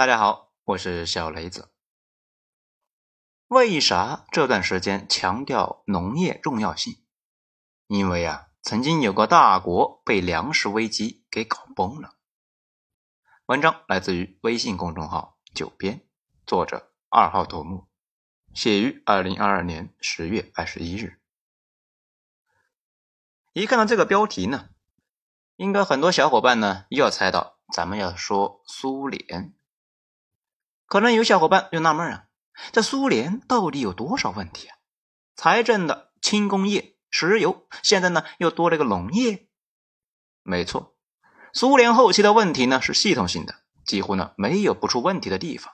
大家好，我是小雷子。为啥这段时间强调农业重要性？因为啊，曾经有个大国被粮食危机给搞崩了。文章来自于微信公众号“九编”，作者二号头目，写于二零二二年十月二十一日。一看到这个标题呢，应该很多小伙伴呢又要猜到咱们要说苏联。可能有小伙伴就纳闷啊。这苏联到底有多少问题啊？财政的轻工业、石油，现在呢又多了个农业。没错，苏联后期的问题呢是系统性的，几乎呢没有不出问题的地方。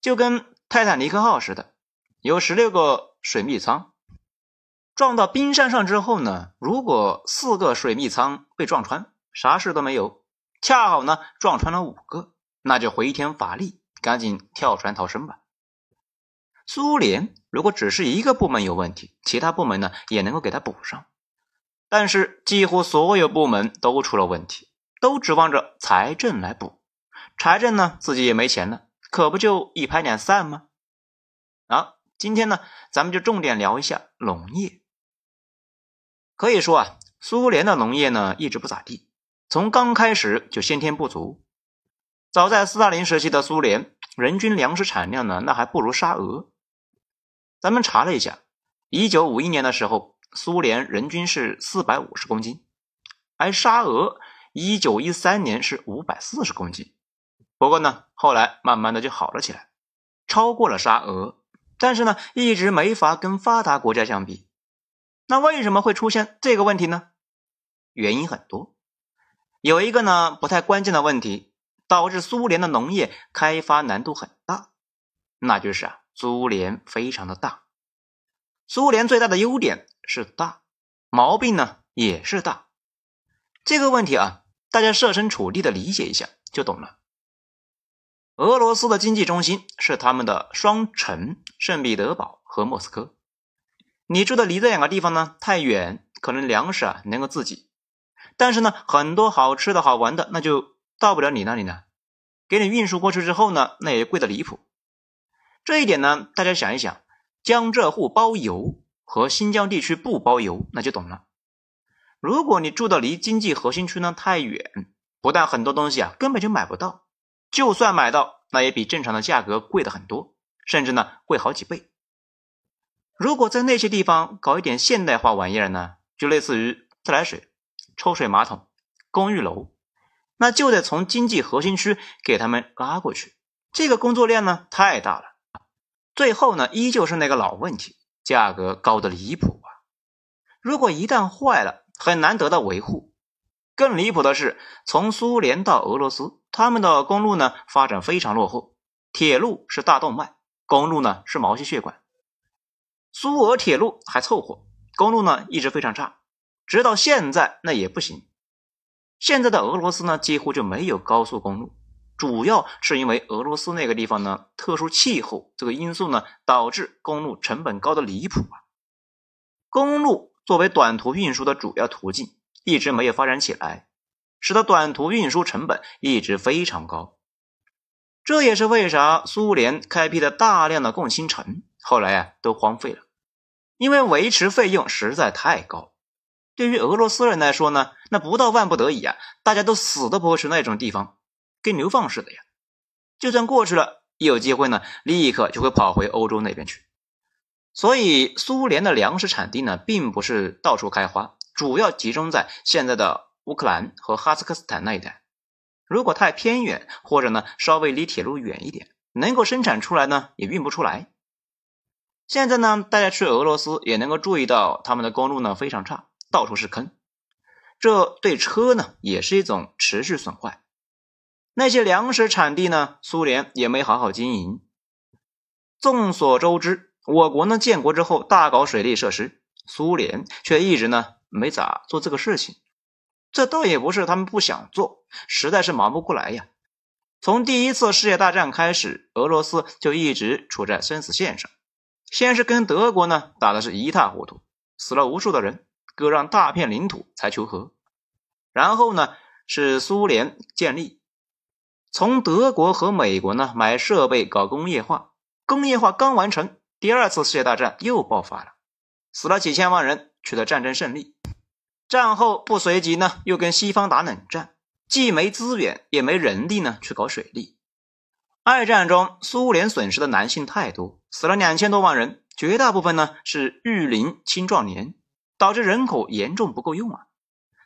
就跟泰坦尼克号似的，有十六个水密舱，撞到冰山上之后呢，如果四个水密舱被撞穿，啥事都没有；恰好呢撞穿了五个，那就回天乏力，赶紧跳船逃生吧。苏联如果只是一个部门有问题，其他部门呢也能够给他补上，但是几乎所有部门都出了问题，都指望着财政来补，财政呢自己也没钱了，可不就一拍两散吗？啊，今天呢咱们就重点聊一下农业。可以说啊，苏联的农业呢一直不咋地，从刚开始就先天不足。早在斯大林时期的苏联，人均粮食产量呢那还不如沙俄。咱们查了一下，一九五一年的时候，苏联人均是四百五十公斤，而沙俄一九一三年是五百四十公斤。不过呢，后来慢慢的就好了起来，超过了沙俄，但是呢，一直没法跟发达国家相比。那为什么会出现这个问题呢？原因很多，有一个呢不太关键的问题，导致苏联的农业开发难度很大，那就是啊。苏联非常的大，苏联最大的优点是大，毛病呢也是大。这个问题啊，大家设身处地的理解一下就懂了。俄罗斯的经济中心是他们的双城圣彼得堡和莫斯科。你住的离这两个地方呢太远，可能粮食啊能够自己，但是呢很多好吃的好玩的那就到不了你那里呢。给你运输过去之后呢，那也贵的离谱。这一点呢，大家想一想，江浙沪包邮和新疆地区不包邮，那就懂了。如果你住的离经济核心区呢太远，不但很多东西啊根本就买不到，就算买到，那也比正常的价格贵的很多，甚至呢贵好几倍。如果在那些地方搞一点现代化玩意儿呢，就类似于自来水、抽水马桶、公寓楼，那就得从经济核心区给他们拉过去，这个工作量呢太大了。最后呢，依旧是那个老问题，价格高的离谱啊！如果一旦坏了，很难得到维护。更离谱的是，从苏联到俄罗斯，他们的公路呢发展非常落后，铁路是大动脉，公路呢是毛细血管。苏俄铁路还凑合，公路呢一直非常差，直到现在那也不行。现在的俄罗斯呢几乎就没有高速公路。主要是因为俄罗斯那个地方呢，特殊气候这个因素呢，导致公路成本高的离谱啊。公路作为短途运输的主要途径，一直没有发展起来，使得短途运输成本一直非常高。这也是为啥苏联开辟的大量的共青城后来啊都荒废了，因为维持费用实在太高。对于俄罗斯人来说呢，那不到万不得已啊，大家都死都不会去那种地方。跟流放似的呀，就算过去了，一有机会呢，立刻就会跑回欧洲那边去。所以，苏联的粮食产地呢，并不是到处开花，主要集中在现在的乌克兰和哈萨克斯坦那一带。如果太偏远，或者呢稍微离铁路远一点，能够生产出来呢，也运不出来。现在呢，大家去俄罗斯也能够注意到，他们的公路呢非常差，到处是坑，这对车呢也是一种持续损坏。那些粮食产地呢？苏联也没好好经营。众所周知，我国呢建国之后大搞水利设施，苏联却一直呢没咋做这个事情。这倒也不是他们不想做，实在是忙不过来呀。从第一次世界大战开始，俄罗斯就一直处在生死线上。先是跟德国呢打的是一塌糊涂，死了无数的人，割让大片领土才求和。然后呢是苏联建立。从德国和美国呢买设备搞工业化，工业化刚完成，第二次世界大战又爆发了，死了几千万人，取得战争胜利。战后不随即呢又跟西方打冷战，既没资源也没人力呢去搞水利。二战中苏联损失的男性太多，死了两千多万人，绝大部分呢是育龄青壮年，导致人口严重不够用啊。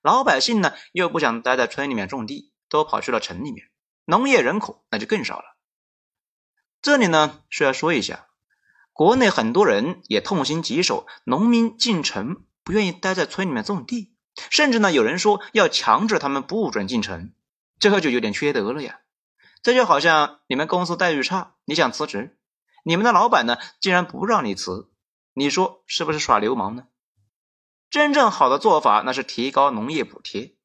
老百姓呢又不想待在村里面种地，都跑去了城里面。农业人口那就更少了。这里呢需要说一下，国内很多人也痛心疾首，农民进城不愿意待在村里面种地，甚至呢有人说要强制他们不准进城，这个就有点缺德了呀。这就好像你们公司待遇差，你想辞职，你们的老板呢竟然不让你辞，你说是不是耍流氓呢？真正好的做法那是提高农业补贴。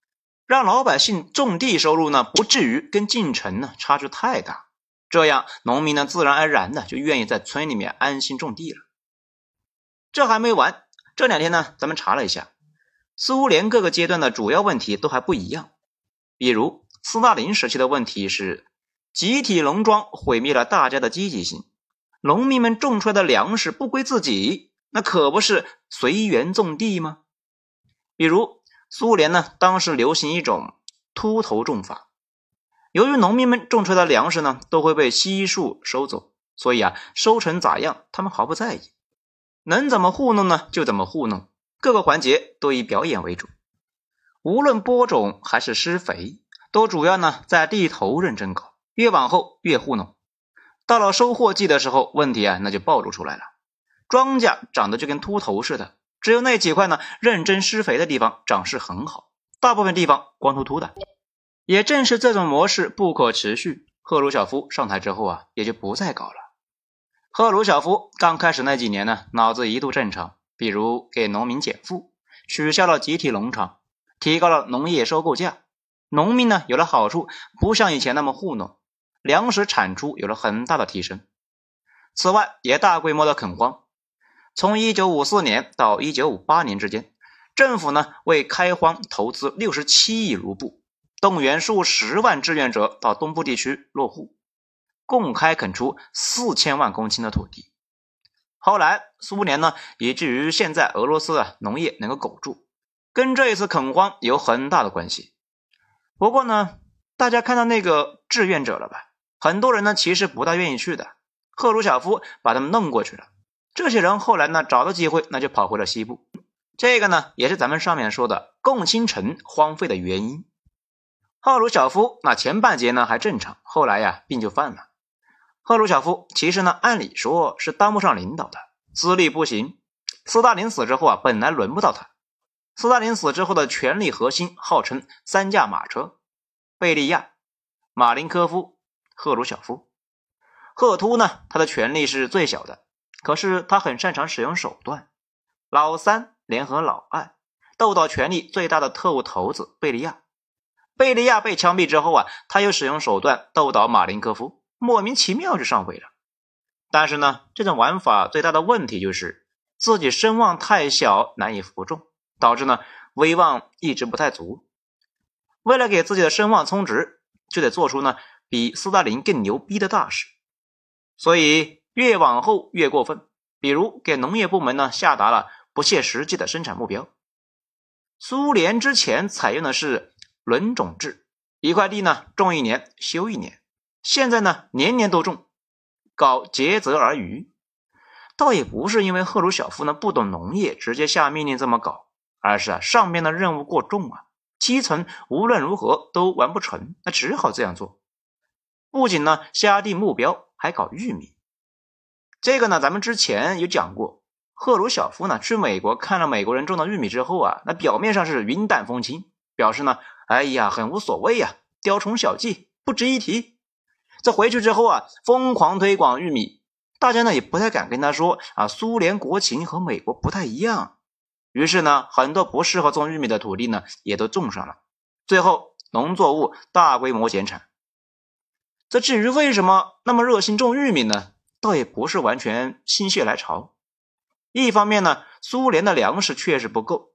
让老百姓种地收入呢，不至于跟进城呢差距太大，这样农民呢自然而然的就愿意在村里面安心种地了。这还没完，这两天呢，咱们查了一下，苏联各个阶段的主要问题都还不一样。比如斯大林时期的问题是，集体农庄毁灭了大家的积极性，农民们种出来的粮食不归自己，那可不是随缘种地吗？比如。苏联呢，当时流行一种秃头种法。由于农民们种出来的粮食呢，都会被悉数收走，所以啊，收成咋样，他们毫不在意，能怎么糊弄呢，就怎么糊弄，各个环节都以表演为主。无论播种还是施肥，都主要呢在地头认真搞，越往后越糊弄。到了收获季的时候，问题啊那就暴露出来了，庄稼长得就跟秃头似的。只有那几块呢，认真施肥的地方长势很好，大部分地方光秃秃的。也正是这种模式不可持续，赫鲁晓夫上台之后啊，也就不再搞了。赫鲁晓夫刚开始那几年呢，脑子一度正常，比如给农民减负，取消了集体农场，提高了农业收购价，农民呢有了好处，不像以前那么糊弄，粮食产出有了很大的提升。此外，也大规模的垦荒。从一九五四年到一九五八年之间，政府呢为开荒投资六十七亿卢布，动员数十万志愿者到东部地区落户，共开垦出四千万公顷的土地。后来苏联呢，以至于现在俄罗斯啊农业能够苟住，跟这一次垦荒有很大的关系。不过呢，大家看到那个志愿者了吧？很多人呢其实不大愿意去的，赫鲁晓夫把他们弄过去了。这些人后来呢，找到机会，那就跑回了西部。这个呢，也是咱们上面说的共青城荒废的原因。赫鲁晓夫那前半截呢还正常，后来呀病就犯了。赫鲁晓夫其实呢，按理说是当不上领导的，资历不行。斯大林死之后啊，本来轮不到他。斯大林死之后的权力核心号称三驾马车：贝利亚、马林科夫、赫鲁晓夫。赫秃呢，他的权力是最小的。可是他很擅长使用手段，老三联合老二，斗倒权力最大的特务头子贝利亚。贝利亚被枪毙之后啊，他又使用手段斗倒马林科夫，莫名其妙就上位了。但是呢，这种玩法最大的问题就是自己声望太小，难以服众，导致呢威望一直不太足。为了给自己的声望充值，就得做出呢比斯大林更牛逼的大事，所以。越往后越过分，比如给农业部门呢下达了不切实际的生产目标。苏联之前采用的是轮种制，一块地呢种一年休一年，现在呢年年都种，搞竭泽而渔。倒也不是因为赫鲁晓夫呢不懂农业，直接下命令这么搞，而是啊上面的任务过重啊，基层无论如何都完不成，那只好这样做。不仅呢下定目标，还搞玉米。这个呢，咱们之前有讲过，赫鲁晓夫呢去美国看了美国人种的玉米之后啊，那表面上是云淡风轻，表示呢，哎呀，很无所谓呀，雕虫小技，不值一提。这回去之后啊，疯狂推广玉米，大家呢也不太敢跟他说啊，苏联国情和美国不太一样。于是呢，很多不适合种玉米的土地呢，也都种上了，最后农作物大规模减产。这至于为什么那么热心种玉米呢？倒也不是完全心血来潮，一方面呢，苏联的粮食确实不够。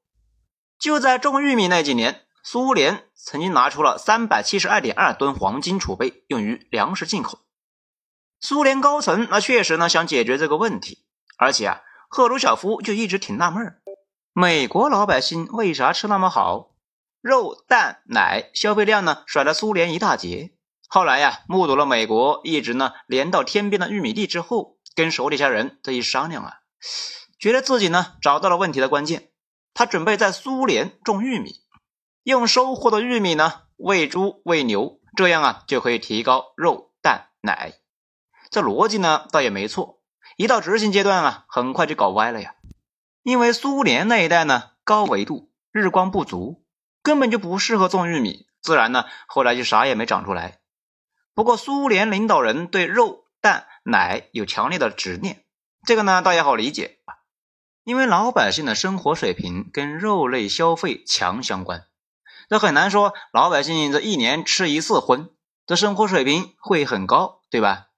就在种玉米那几年，苏联曾经拿出了三百七十二点二吨黄金储备用于粮食进口。苏联高层那确实呢想解决这个问题，而且啊，赫鲁晓夫就一直挺纳闷儿，美国老百姓为啥吃那么好，肉蛋奶消费量呢甩了苏联一大截。后来呀，目睹了美国一直呢连到天边的玉米地之后，跟手底下人这一商量啊，觉得自己呢找到了问题的关键，他准备在苏联种玉米，用收获的玉米呢喂猪喂牛，这样啊就可以提高肉蛋奶。这逻辑呢倒也没错，一到执行阶段啊，很快就搞歪了呀。因为苏联那一带呢高纬度，日光不足，根本就不适合种玉米，自然呢后来就啥也没长出来。不过苏联领导人对肉蛋奶有强烈的执念，这个呢倒也好理解因为老百姓的生活水平跟肉类消费强相关，这很难说老百姓这一年吃一次荤，这生活水平会很高，对吧？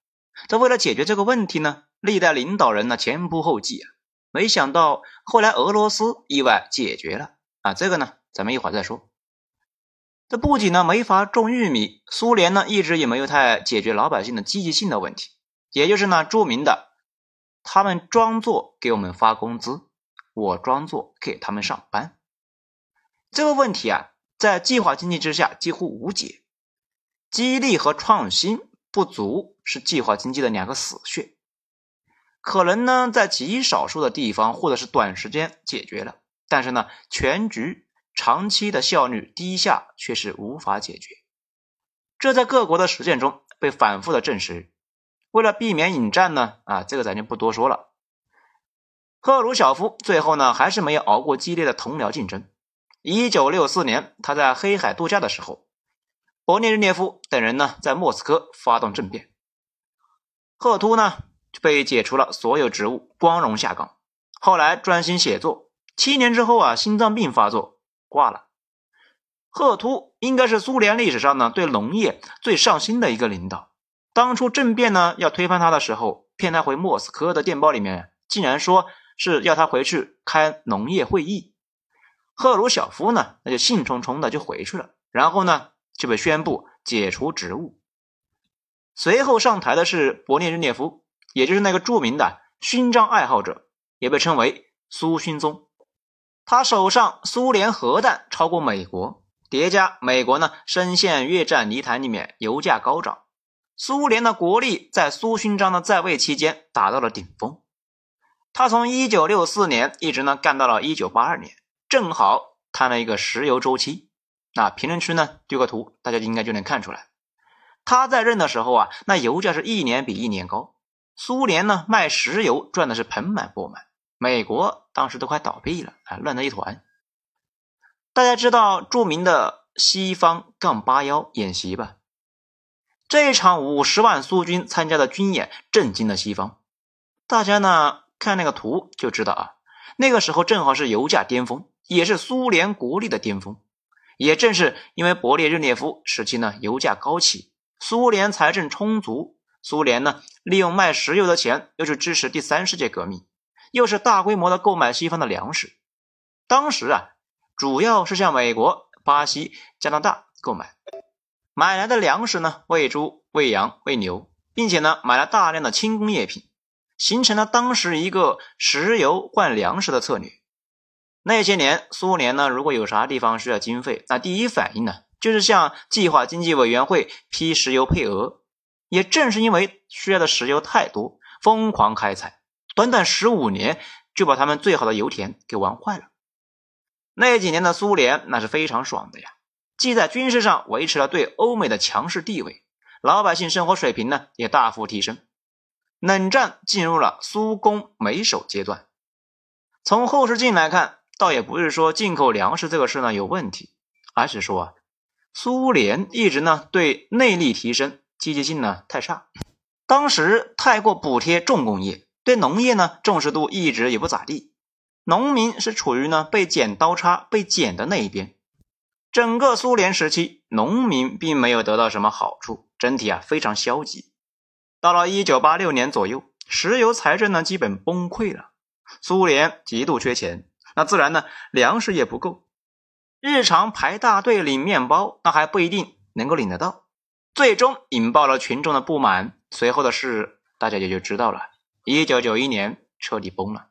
这为了解决这个问题呢，历代领导人呢前仆后继啊，没想到后来俄罗斯意外解决了啊，这个呢咱们一会儿再说。这不仅呢没法种玉米，苏联呢一直也没有太解决老百姓的积极性的问题，也就是呢著名的，他们装作给我们发工资，我装作给他们上班。这个问题啊，在计划经济之下几乎无解，激励和创新。不足是计划经济的两个死穴，可能呢在极少数的地方或者是短时间解决了，但是呢全局长期的效率低下却是无法解决。这在各国的实践中被反复的证实。为了避免引战呢，啊这个咱就不多说了。赫鲁晓夫最后呢还是没有熬过激烈的同僚竞争。一九六四年他在黑海度假的时候。勃列日涅夫等人呢，在莫斯科发动政变，赫图呢被解除了所有职务，光荣下岗。后来专心写作，七年之后啊，心脏病发作挂了。赫图应该是苏联历史上呢对农业最上心的一个领导。当初政变呢要推翻他的时候，骗他回莫斯科的电报里面竟然说是要他回去开农业会议。赫鲁晓夫呢，那就兴冲冲的就回去了，然后呢。就被宣布解除职务。随后上台的是勃列日涅夫，也就是那个著名的勋章爱好者，也被称为苏勋宗。他手上苏联核弹超过美国，叠加美国呢深陷越战泥潭里面，油价高涨，苏联的国力在苏勋章的在位期间达到了顶峰。他从一九六四年一直呢干到了一九八二年，正好摊了一个石油周期。那评论区呢丢个图，大家应该就能看出来。他在任的时候啊，那油价是一年比一年高。苏联呢卖石油赚的是盆满钵满，美国当时都快倒闭了啊，乱成一团。大家知道著名的西方杠八幺演习吧？这一场五十万苏军参加的军演震惊了西方。大家呢看那个图就知道啊，那个时候正好是油价巅峰，也是苏联国力的巅峰。也正是因为勃列日涅夫时期呢，油价高起，苏联财政充足，苏联呢利用卖石油的钱，又去支持第三世界革命，又是大规模的购买西方的粮食。当时啊，主要是向美国、巴西、加拿大购买，买来的粮食呢，喂猪、喂羊、喂牛，并且呢，买了大量的轻工业品，形成了当时一个石油换粮食的策略。那些年，苏联呢，如果有啥地方需要经费，那第一反应呢，就是向计划经济委员会批石油配额。也正是因为需要的石油太多，疯狂开采，短短十五年就把他们最好的油田给玩坏了。那几年的苏联那是非常爽的呀，既在军事上维持了对欧美的强势地位，老百姓生活水平呢也大幅提升。冷战进入了苏攻美守阶段。从后视镜来看。倒也不是说进口粮食这个事呢有问题，而是说啊，苏联一直呢对内力提升积极性呢太差，当时太过补贴重工业，对农业呢重视度一直也不咋地，农民是处于呢被剪刀差、被剪的那一边。整个苏联时期，农民并没有得到什么好处，整体啊非常消极。到了一九八六年左右，石油财政呢基本崩溃了，苏联极度缺钱。那自然呢，粮食也不够。日常排大队领面包，那还不一定能够领得到，最终引爆了群众的不满。随后的事大家也就知道了。一九九一年彻底崩了。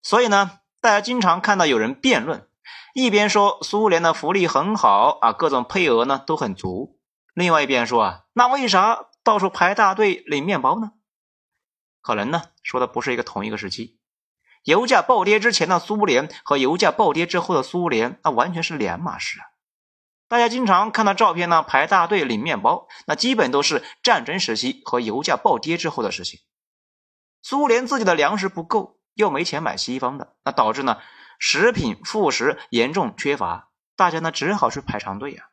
所以呢，大家经常看到有人辩论，一边说苏联的福利很好啊，各种配额呢都很足，另外一边说啊，那为啥到处排大队领面包呢？可能呢说的不是一个同一个时期，油价暴跌之前的苏联和油价暴跌之后的苏联，那完全是两码事啊。大家经常看到照片呢，排大队领面包，那基本都是战争时期和油价暴跌之后的事情。苏联自己的粮食不够。又没钱买西方的，那导致呢食品副食严重缺乏，大家呢只好去排长队呀。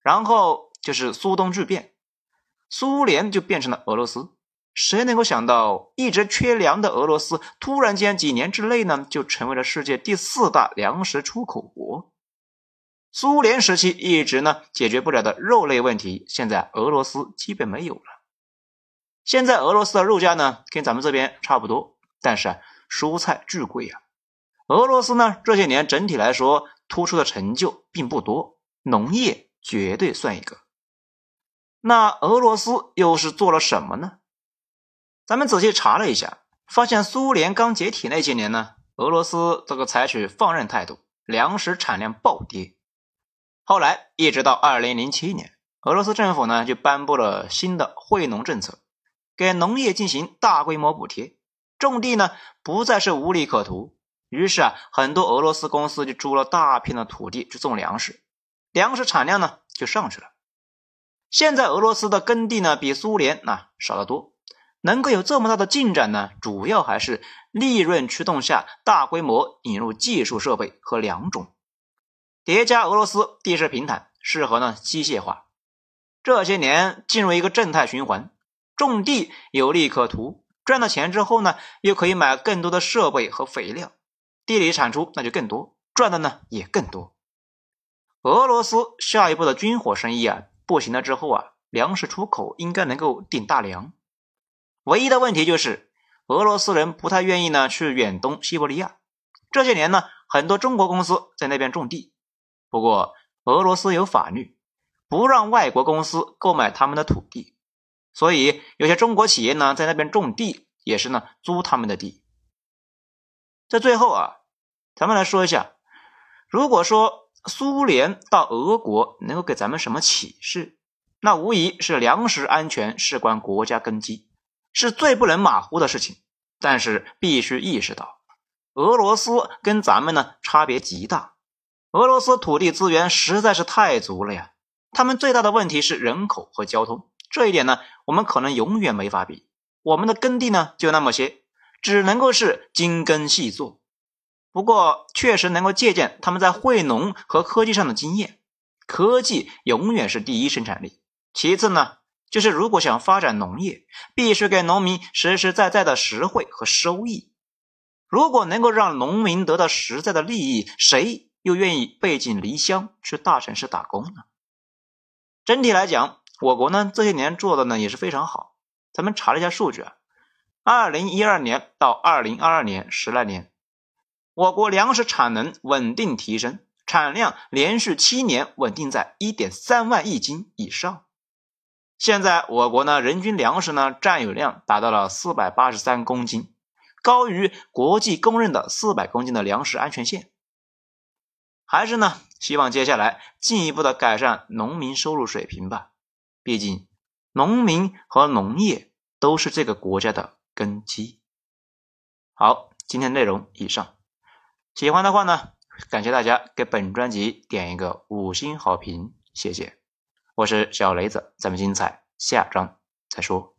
然后就是苏东巨变，苏联就变成了俄罗斯。谁能够想到，一直缺粮的俄罗斯，突然间几年之内呢就成为了世界第四大粮食出口国？苏联时期一直呢解决不了的肉类问题，现在俄罗斯基本没有了。现在俄罗斯的肉价呢跟咱们这边差不多。但是啊，蔬菜巨贵啊！俄罗斯呢这些年整体来说突出的成就并不多，农业绝对算一个。那俄罗斯又是做了什么呢？咱们仔细查了一下，发现苏联刚解体那些年呢，俄罗斯这个采取放任态度，粮食产量暴跌。后来一直到二零零七年，俄罗斯政府呢就颁布了新的惠农政策，给农业进行大规模补贴。种地呢不再是无利可图，于是啊，很多俄罗斯公司就租了大片的土地去种粮食，粮食产量呢就上去了。现在俄罗斯的耕地呢比苏联那少得多，能够有这么大的进展呢，主要还是利润驱动下大规模引入技术设备和良种，叠加俄罗斯地势平坦，适合呢机械化。这些年进入一个正态循环，种地有利可图。赚到钱之后呢，又可以买更多的设备和肥料，地里产出那就更多，赚的呢也更多。俄罗斯下一步的军火生意啊不行了之后啊，粮食出口应该能够顶大梁。唯一的问题就是俄罗斯人不太愿意呢去远东西伯利亚。这些年呢，很多中国公司在那边种地，不过俄罗斯有法律，不让外国公司购买他们的土地。所以有些中国企业呢，在那边种地也是呢，租他们的地。在最后啊，咱们来说一下，如果说苏联到俄国能够给咱们什么启示，那无疑是粮食安全事关国家根基，是最不能马虎的事情。但是必须意识到，俄罗斯跟咱们呢差别极大，俄罗斯土地资源实在是太足了呀，他们最大的问题是人口和交通。这一点呢，我们可能永远没法比。我们的耕地呢，就那么些，只能够是精耕细作。不过，确实能够借鉴他们在惠农和科技上的经验。科技永远是第一生产力，其次呢，就是如果想发展农业，必须给农民实实在在的实惠和收益。如果能够让农民得到实在的利益，谁又愿意背井离乡去大城市打工呢？整体来讲。我国呢这些年做的呢也是非常好，咱们查了一下数据啊，二零一二年到二零二二年十来年，我国粮食产能稳定提升，产量连续七年稳定在一点三万亿斤以上。现在我国呢人均粮食呢占有量达到了四百八十三公斤，高于国际公认的四百公斤的粮食安全线。还是呢希望接下来进一步的改善农民收入水平吧。毕竟，农民和农业都是这个国家的根基。好，今天内容以上，喜欢的话呢，感谢大家给本专辑点一个五星好评，谢谢。我是小雷子，咱们精彩下章再说。